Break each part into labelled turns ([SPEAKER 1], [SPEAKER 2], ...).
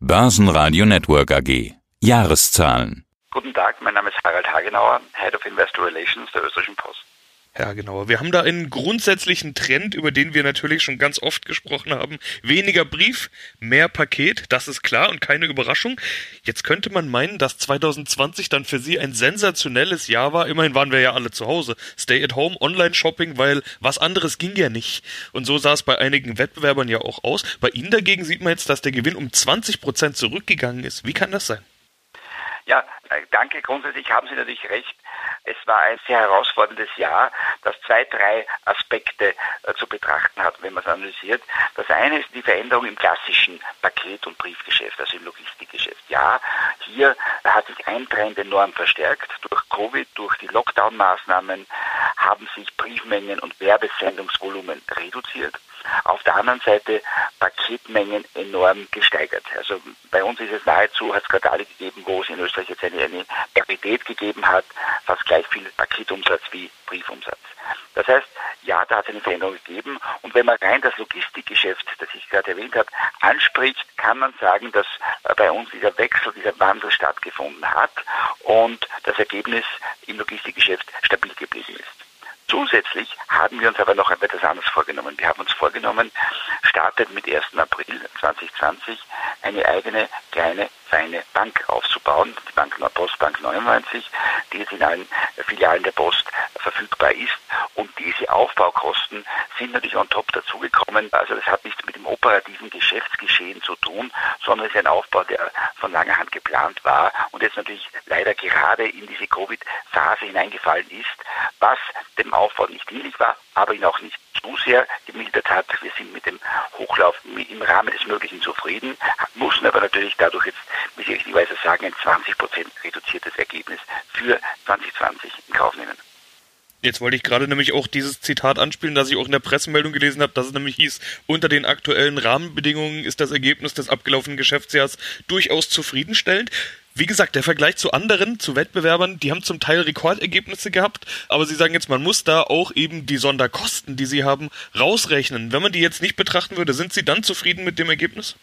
[SPEAKER 1] Börsenradio Network AG. Jahreszahlen.
[SPEAKER 2] Guten Tag, mein Name ist Harald Hagenauer, Head of Investor Relations der Österreichischen Post.
[SPEAKER 3] Ja, genau. Wir haben da einen grundsätzlichen Trend, über den wir natürlich schon ganz oft gesprochen haben. Weniger Brief, mehr Paket, das ist klar und keine Überraschung. Jetzt könnte man meinen, dass 2020 dann für Sie ein sensationelles Jahr war. Immerhin waren wir ja alle zu Hause. Stay at home, Online-Shopping, weil was anderes ging ja nicht. Und so sah es bei einigen Wettbewerbern ja auch aus. Bei Ihnen dagegen sieht man jetzt, dass der Gewinn um 20 Prozent zurückgegangen ist. Wie kann das sein?
[SPEAKER 2] Ja, äh, danke. Grundsätzlich haben Sie natürlich recht. Es war ein sehr herausforderndes Jahr, das zwei, drei Aspekte äh, zu betrachten hat, wenn man es analysiert. Das eine ist die Veränderung im klassischen Paket- und Briefgeschäft, also im Logistikgeschäft. Ja, hier hat sich ein Trend enorm verstärkt. Durch Covid, durch die Lockdown-Maßnahmen haben sich Briefmengen und Werbesendungsvolumen reduziert. Auf der anderen Seite Paketmengen enorm gesteigert. Also bei uns ist es nahezu, hat es Quartale gegeben, wo es in Österreich jetzt eine, eine Parität gegeben hat, fast gleich viel Paketumsatz wie Briefumsatz. Das heißt, ja, da hat es eine Veränderung gegeben. Und wenn man rein das Logistikgeschäft, das ich gerade erwähnt habe, anspricht, kann man sagen, dass äh, bei uns dieser Wechsel, dieser Wandel stattgefunden hat und das Ergebnis im Logistikgeschäft stabil geblieben ist. Zusätzlich haben wir uns aber noch etwas anderes vorgenommen. Wir haben uns vorgenommen, startet mit 1. April 2020 eine eigene kleine feine Bank aufzubauen, die Bank Postbank 99, die jetzt in allen Filialen der Post verfügbar ist. Diese Aufbaukosten sind natürlich on top dazugekommen. Also das hat nichts mit dem operativen Geschäftsgeschehen zu tun, sondern es ist ein Aufbau, der von langer Hand geplant war und jetzt natürlich leider gerade in diese Covid-Phase hineingefallen ist, was dem Aufbau nicht dienlich war, aber ihn auch nicht zu sehr gemildert hat. Wir sind mit dem Hochlauf im Rahmen des Möglichen zufrieden, mussten aber natürlich dadurch jetzt, wie Sie richtigerweise sagen, ein 20 Prozent reduziertes Ergebnis für 2020 in Kauf nehmen.
[SPEAKER 3] Jetzt wollte ich gerade nämlich auch dieses Zitat anspielen, das ich auch in der Pressemeldung gelesen habe, dass es nämlich hieß, unter den aktuellen Rahmenbedingungen ist das Ergebnis des abgelaufenen Geschäftsjahrs durchaus zufriedenstellend. Wie gesagt, der Vergleich zu anderen, zu Wettbewerbern, die haben zum Teil Rekordergebnisse gehabt, aber Sie sagen jetzt, man muss da auch eben die Sonderkosten, die Sie haben, rausrechnen. Wenn man die jetzt nicht betrachten würde, sind Sie dann zufrieden mit dem Ergebnis?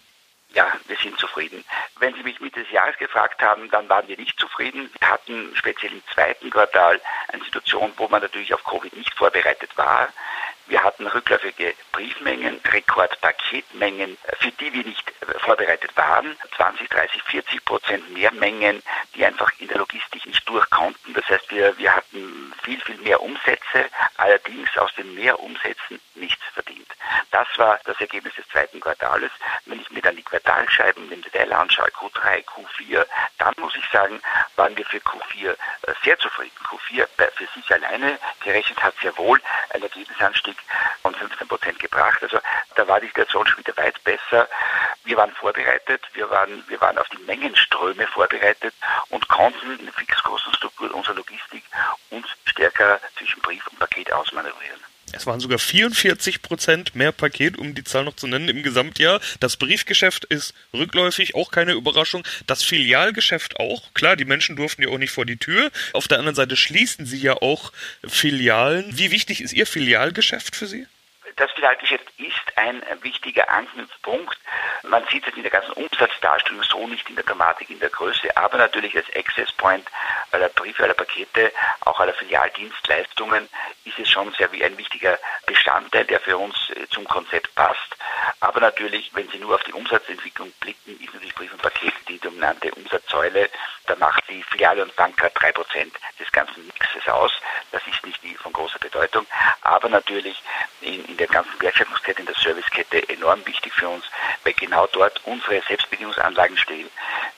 [SPEAKER 2] Ja, wir sind zufrieden. Wenn Sie mich Mitte des Jahres gefragt haben, dann waren wir nicht zufrieden. Wir hatten speziell im zweiten Quartal eine Situation, wo man natürlich auf Covid nicht vorbereitet war. Wir hatten rückläufige Briefmengen, Rekordpaketmengen, für die wir nicht vorbereitet waren. 20, 30, 40 Prozent mehr Mengen, die einfach in der Logistik nicht durch konnten. Das heißt, wir, wir hatten viel, viel mehr Umsätze, allerdings aus den Mehrumsätzen nichts verdient. Das war das Ergebnis des zweiten Quartales. Wenn ich mir dann die Quartalscheiben im Detail anschaue, Q3, Q4, dann muss ich sagen, waren wir für Q4 äh, sehr zufrieden. Q4 für sich alleine gerechnet hat sehr wohl ein Ergebnisanstieg von 15 Prozent gebracht. Also da war die Situation schon wieder weit besser. Wir waren vorbereitet, wir waren, wir waren auf die Mengenströme vorbereitet und konnten in der Fixkostenstruktur unserer Logistik uns stärker zwischen Brief und Paket ausmanövrieren.
[SPEAKER 3] Es waren sogar 44 Prozent mehr Paket, um die Zahl noch zu nennen, im Gesamtjahr. Das Briefgeschäft ist rückläufig, auch keine Überraschung. Das Filialgeschäft auch. Klar, die Menschen durften ja auch nicht vor die Tür. Auf der anderen Seite schließen sie ja auch Filialen. Wie wichtig ist Ihr Filialgeschäft für Sie?
[SPEAKER 2] Das Filialgeschäft ist ein wichtiger Anknüpfpunkt. Man sieht es in der ganzen Umsatzdarstellung so nicht in der Dramatik, in der Größe, aber natürlich als Access Point aller Briefe, aller Pakete, auch aller Filialdienstleistungen ist es schon sehr wie ein wichtiger Bestandteil, der für uns äh, zum Konzept passt. Aber natürlich, wenn Sie nur auf die Umsatzentwicklung blicken, ist natürlich Brief und Paket die dominante Umsatzsäule. Da macht die Filiale und Banker drei Prozent des ganzen Mixes aus. Das ist nicht von großer Bedeutung. Aber natürlich in, in der ganzen Wertschöpfungskette, in der Servicekette enorm wichtig für uns, weil genau dort unsere Selbstbedienungsanlagen stehen.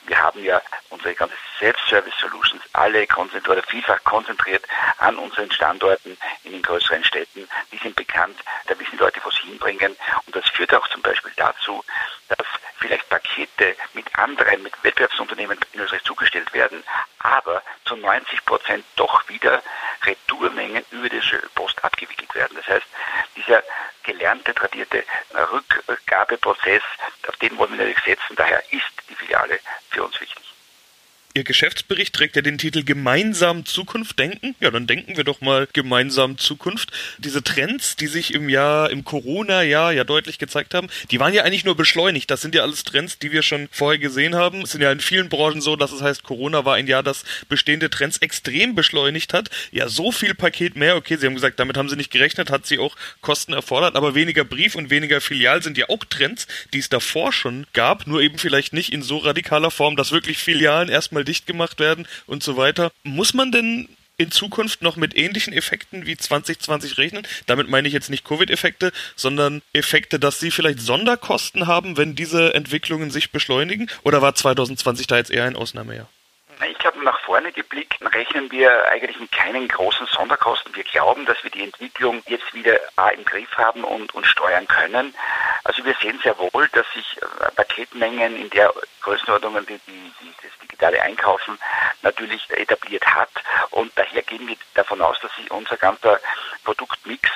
[SPEAKER 2] Wir haben ja unsere ganze Self-Service-Solutions alle konzentriert vielfach konzentriert an unseren Standorten in den größeren Städten. Die sind bekannt, da wissen die Leute, wo sie hinbringen. Und das führt auch zum Beispiel dazu, dass vielleicht Pakete mit anderen, mit Wettbewerbsunternehmen in Österreich zugestellt werden, aber zu 90 Prozent doch wieder Retourmengen über die Post abgewickelt werden. Das heißt, dieser gelernte, tradierte Rückgabeprozess, auf den wollen wir natürlich setzen. Daher ist die Filiale für uns wichtig.
[SPEAKER 3] Ihr Geschäftsbericht trägt ja den Titel Gemeinsam Zukunft denken. Ja, dann denken wir doch mal gemeinsam Zukunft. Diese Trends, die sich im Jahr, im Corona-Jahr ja deutlich gezeigt haben, die waren ja eigentlich nur beschleunigt. Das sind ja alles Trends, die wir schon vorher gesehen haben. Es sind ja in vielen Branchen so, dass es heißt, Corona war ein Jahr, das bestehende Trends extrem beschleunigt hat. Ja, so viel Paket mehr. Okay, Sie haben gesagt, damit haben Sie nicht gerechnet, hat Sie auch Kosten erfordert, aber weniger Brief und weniger Filial sind ja auch Trends, die es davor schon gab, nur eben vielleicht nicht in so radikaler Form, dass wirklich Filialen erstmal dicht gemacht werden und so weiter. Muss man denn in Zukunft noch mit ähnlichen Effekten wie 2020 rechnen? Damit meine ich jetzt nicht Covid-Effekte, sondern Effekte, dass sie vielleicht Sonderkosten haben, wenn diese Entwicklungen sich beschleunigen? Oder war 2020 da jetzt eher ein Ausnahmejahr?
[SPEAKER 2] Ich glaube, nach vorne geblickt rechnen wir eigentlich mit keinen großen Sonderkosten. Wir glauben, dass wir die Entwicklung jetzt wieder im Griff haben und, und steuern können. Also wir sehen sehr wohl, dass sich äh, Paketmengen in der Größenordnung, die, die, die das digitale Einkaufen natürlich etabliert hat. Und daher gehen wir davon aus, dass sich unser ganzer Produktmix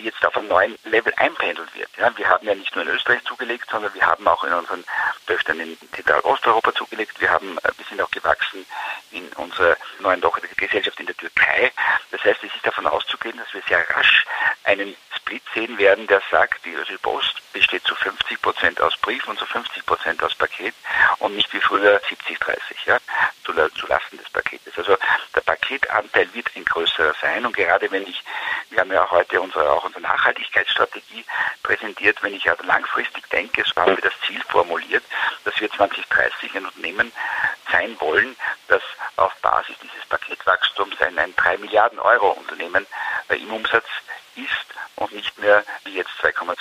[SPEAKER 2] jetzt auf einem neuen Level einpendelt wird. Ja, wir haben ja nicht nur in Österreich zugelegt, sondern wir haben auch in unseren Töchtern in Zentralosteuropa zugelegt. Wir haben, wir sind auch gewachsen in unserer neuen Gesellschaft in der Türkei. Das heißt, es ist davon auszugehen, dass wir sehr rasch einen Split sehen werden, der sagt, die Ösel Post besteht zu 50 Prozent aus Brief und zu 50 Prozent aus Paket und nicht wie früher 70-30, ja, zu, Lasten des Paketes. Also der Paketanteil wird ein größerer sein und gerade wenn ich, wir haben ja heute unsere, auch unsere Nachhaltigkeitsstrategie präsentiert, wenn ich also langfristig denke, so haben wir das Ziel formuliert, dass wir 2030 ein Unternehmen sein wollen, das auf Basis dieses Paketwachstums ein, ein 3 Milliarden Euro Unternehmen äh, im Umsatz ist und nicht mehr wie jetzt 2,2.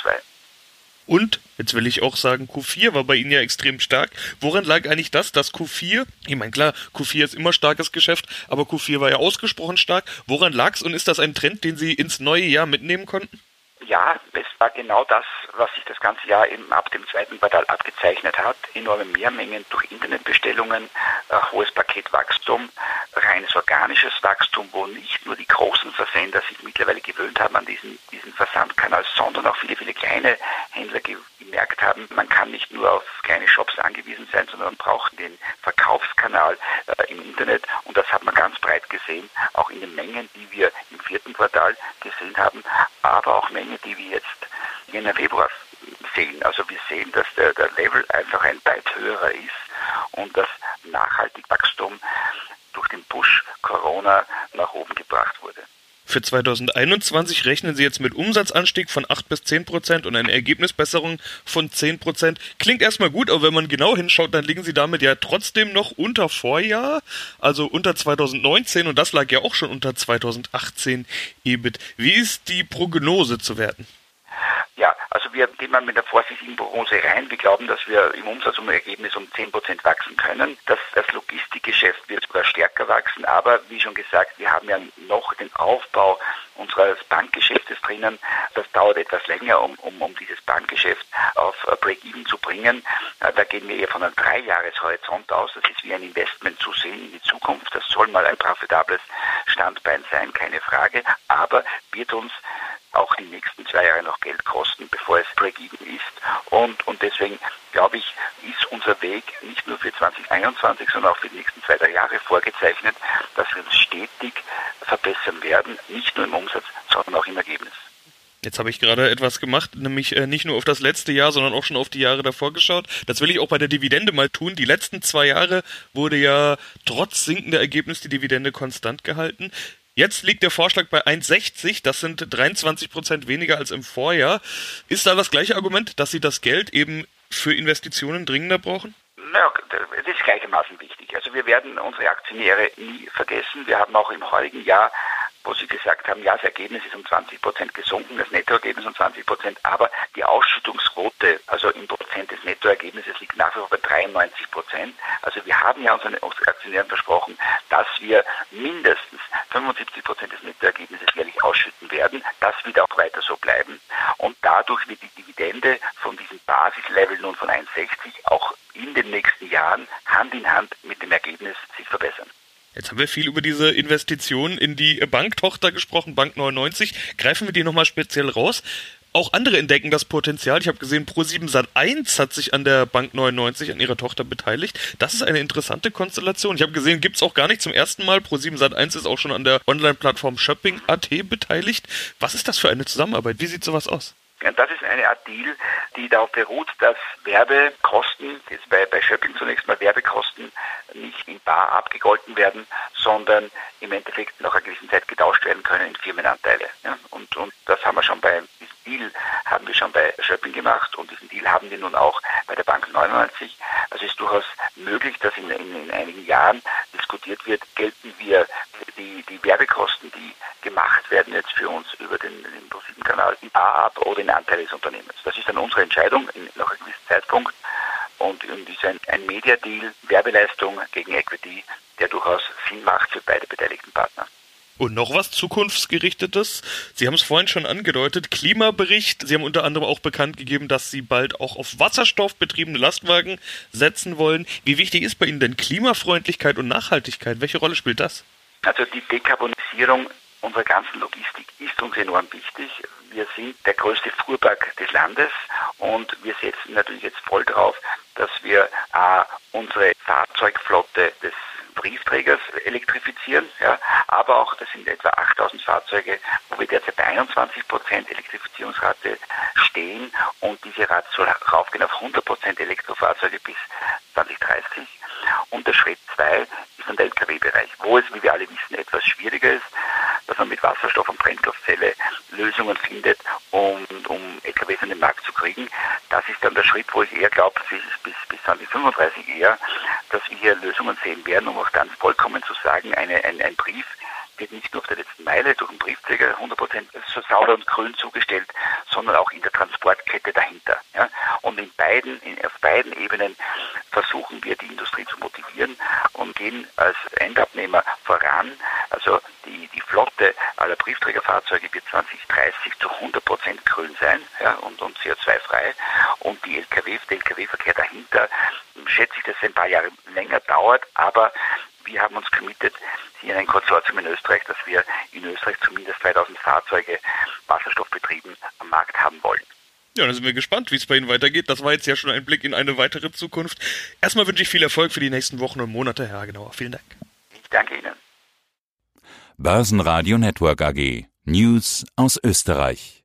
[SPEAKER 3] Und, jetzt will ich auch sagen, Q4 war bei Ihnen ja extrem stark. Woran lag eigentlich das, dass Q4, ich meine klar, Q4 ist immer starkes Geschäft, aber Q4 war ja ausgesprochen stark. Woran lag es und ist das ein Trend, den Sie ins neue Jahr mitnehmen konnten?
[SPEAKER 2] Ja, es war genau das, was sich das ganze Jahr eben ab dem zweiten Quartal abgezeichnet hat. Enorme Mehrmengen durch Internetbestellungen, äh, hohes Paketwachstum, reines organisches Wachstum, wo nicht nur die großen Versender sich mittlerweile gewöhnt haben an diesen, diesen Versandkanal, sondern auch viele, viele kleine Händler gemerkt haben, man kann nicht nur auf kleine Shops angewiesen sein, sondern man braucht den Verkaufskanal äh, im Internet und das hat man ganz breit gesehen, auch in den Mengen, die wir im vierten Quartal gesehen haben, aber auch Mengen, die wir jetzt Jänner, Februar sehen. Also wir sehen, dass der, der Level einfach ein weit höherer ist und das nachhaltig Wachstum durch den Push Corona nach oben gebracht wurde.
[SPEAKER 3] Für 2021 rechnen Sie jetzt mit Umsatzanstieg von 8 bis 10 Prozent und eine Ergebnisbesserung von 10 Prozent. Klingt erstmal gut, aber wenn man genau hinschaut, dann liegen Sie damit ja trotzdem noch unter Vorjahr, also unter 2019 und das lag ja auch schon unter 2018 EBIT. Wie ist die Prognose zu werten?
[SPEAKER 2] Ja, also wir gehen mal mit der vorsichtigen Prognose rein. Wir glauben, dass wir im Umsatz und im Ergebnis um 10 Prozent wachsen können. Das, das Logistikgeschäft wird sogar stärker wachsen, aber wie schon gesagt, wir haben ja noch den Aufbau unseres Bankgeschäftes drinnen. Das dauert etwas länger, um, um, um dieses Bankgeschäft auf Break-Even zu bringen. Äh, da gehen wir eher von einem Dreijahreshorizont aus. Das ist wie ein Investment zu sehen in die Zukunft. Das soll mal ein profitables Standbein sein, keine Frage, aber wird uns auch die nächsten zwei Jahre noch Geld kosten, bevor es Break-Even ist. Und, und deswegen glaube ich, ist unser Weg nicht nur für 2021, sondern auch für die nächsten zwei, drei Jahre vorgezeichnet, dass wir uns stetig verbessern werden, nicht nur im Umsatz, sondern auch im Ergebnis.
[SPEAKER 3] Jetzt habe ich gerade etwas gemacht, nämlich äh, nicht nur auf das letzte Jahr, sondern auch schon auf die Jahre davor geschaut. Das will ich auch bei der Dividende mal tun. Die letzten zwei Jahre wurde ja trotz sinkender Ergebnis die Dividende konstant gehalten. Jetzt liegt der Vorschlag bei 1,60. Das sind 23 Prozent weniger als im Vorjahr. Ist da das gleiche Argument, dass Sie das Geld eben für Investitionen dringender brauchen?
[SPEAKER 2] Naja, das ist gleichermaßen wichtig. Also wir werden unsere Aktionäre nie vergessen. Wir haben auch im heutigen Jahr wo Sie gesagt haben, ja, das Ergebnis ist um 20 Prozent gesunken, das Nettoergebnis um 20 Prozent, aber die Ausschüttungsquote, also im Prozent des Nettoergebnisses, liegt nach wie vor bei 93 Prozent. Also wir haben ja unseren Aktionären versprochen, dass wir mindestens 75 Prozent des Nettoergebnisses jährlich ausschütten werden. Das wird auch weiter so bleiben. Und dadurch wird die Dividende von diesem Basislevel nun von 1,60 auch in den nächsten Jahren Hand in Hand mit dem Ergebnis sich verbessern.
[SPEAKER 3] Jetzt haben wir viel über diese Investition in die Banktochter gesprochen, Bank 99. Greifen wir die nochmal speziell raus. Auch andere entdecken das Potenzial. Ich habe gesehen, Pro7 Sat1 hat sich an der Bank 99 an ihrer Tochter beteiligt. Das ist eine interessante Konstellation. Ich habe gesehen, gibt's auch gar nicht zum ersten Mal. Pro7 Sat1 ist auch schon an der Online-Plattform Shopping.at beteiligt. Was ist das für eine Zusammenarbeit? Wie sieht sowas aus?
[SPEAKER 2] Das ist eine Art Deal, die darauf beruht, dass Werbekosten, jetzt bei, bei Shopping zunächst mal Werbekosten, nicht in bar abgegolten werden, sondern im Endeffekt nach einer gewissen Zeit getauscht werden können in Firmenanteile. Ja? Und, und das haben wir schon bei Deal haben wir schon bei Shopping gemacht und diesen Deal haben wir nun auch bei der Bank 99. Also ist durchaus möglich, dass in, in, in einigen Jahren diskutiert wird, gelten wir die, die Werbekosten, die gemacht werden jetzt für uns über den, den ProSieben-Kanal in bar ab oder in Anteile des Unternehmens. Das ist dann unsere Entscheidung in, nach einem gewissen Zeitpunkt und, und ist ein, ein Media-Deal, Werbeleistung gegen Equity, der durchaus Sinn macht für beide beteiligten Partner.
[SPEAKER 3] Und noch was Zukunftsgerichtetes. Sie haben es vorhin schon angedeutet. Klimabericht. Sie haben unter anderem auch bekannt gegeben, dass Sie bald auch auf Wasserstoff betriebene Lastwagen setzen wollen. Wie wichtig ist bei Ihnen denn Klimafreundlichkeit und Nachhaltigkeit? Welche Rolle spielt das?
[SPEAKER 2] Also die Dekarbonisierung unserer ganzen Logistik ist uns enorm wichtig. Wir sind der größte Fuhrpark des Landes und wir setzen natürlich jetzt voll drauf, dass wir äh, unsere Fahrzeugflotte des Briefträgers elektrifizieren, ja, aber auch, das sind etwa 8000 Fahrzeuge, wo wir derzeit bei 21 Prozent Elektrifizierungsrate stehen und diese Rate soll raufgehen auf 100 Prozent Elektrofahrzeuge bis 2030. Und der Schritt 2 ist dann der Lkw-Bereich, wo es, wie wir alle wissen, etwas schwieriger ist, dass man mit Wasserstoff und Brennstoffzelle Lösungen findet, um, um LKWs an den Markt zu kriegen. Das ist dann der Schritt, wo ich eher glaube, bis, bis, bis 2035 eher, dass wir hier Lösungen sehen werden, um auch dann vollkommen zu sagen, eine, ein, ein Brief wird nicht nur auf der letzten Meile durch den Briefträger 100% so sauber und grün zugestellt, sondern auch in der Transportkette dahinter. Ja? Und in beiden, in, auf beiden Ebenen versuchen wir die Industrie zu motivieren und gehen als Endabnehmer voran. Also die, die Flotte aller Briefträgerfahrzeuge wird 2030 zu 100% grün sein ja, und, und CO2-frei. Und die LKW, der LKW-Verkehr dahinter, schätze ich, dass es ein paar Jahre länger dauert, aber wir haben uns committed, hier in ein Konsortium in Österreich, dass wir in Österreich zumindest 2000 Fahrzeuge wasserstoffbetrieben am Markt haben wollen.
[SPEAKER 3] Ja, dann sind wir gespannt, wie es bei Ihnen weitergeht. Das war jetzt ja schon ein Blick in eine weitere Zukunft. Erstmal wünsche ich viel Erfolg für die nächsten Wochen und Monate, Herr Hagenauer. Vielen Dank.
[SPEAKER 2] Ich danke Ihnen.
[SPEAKER 1] Börsenradio Network AG. News aus Österreich.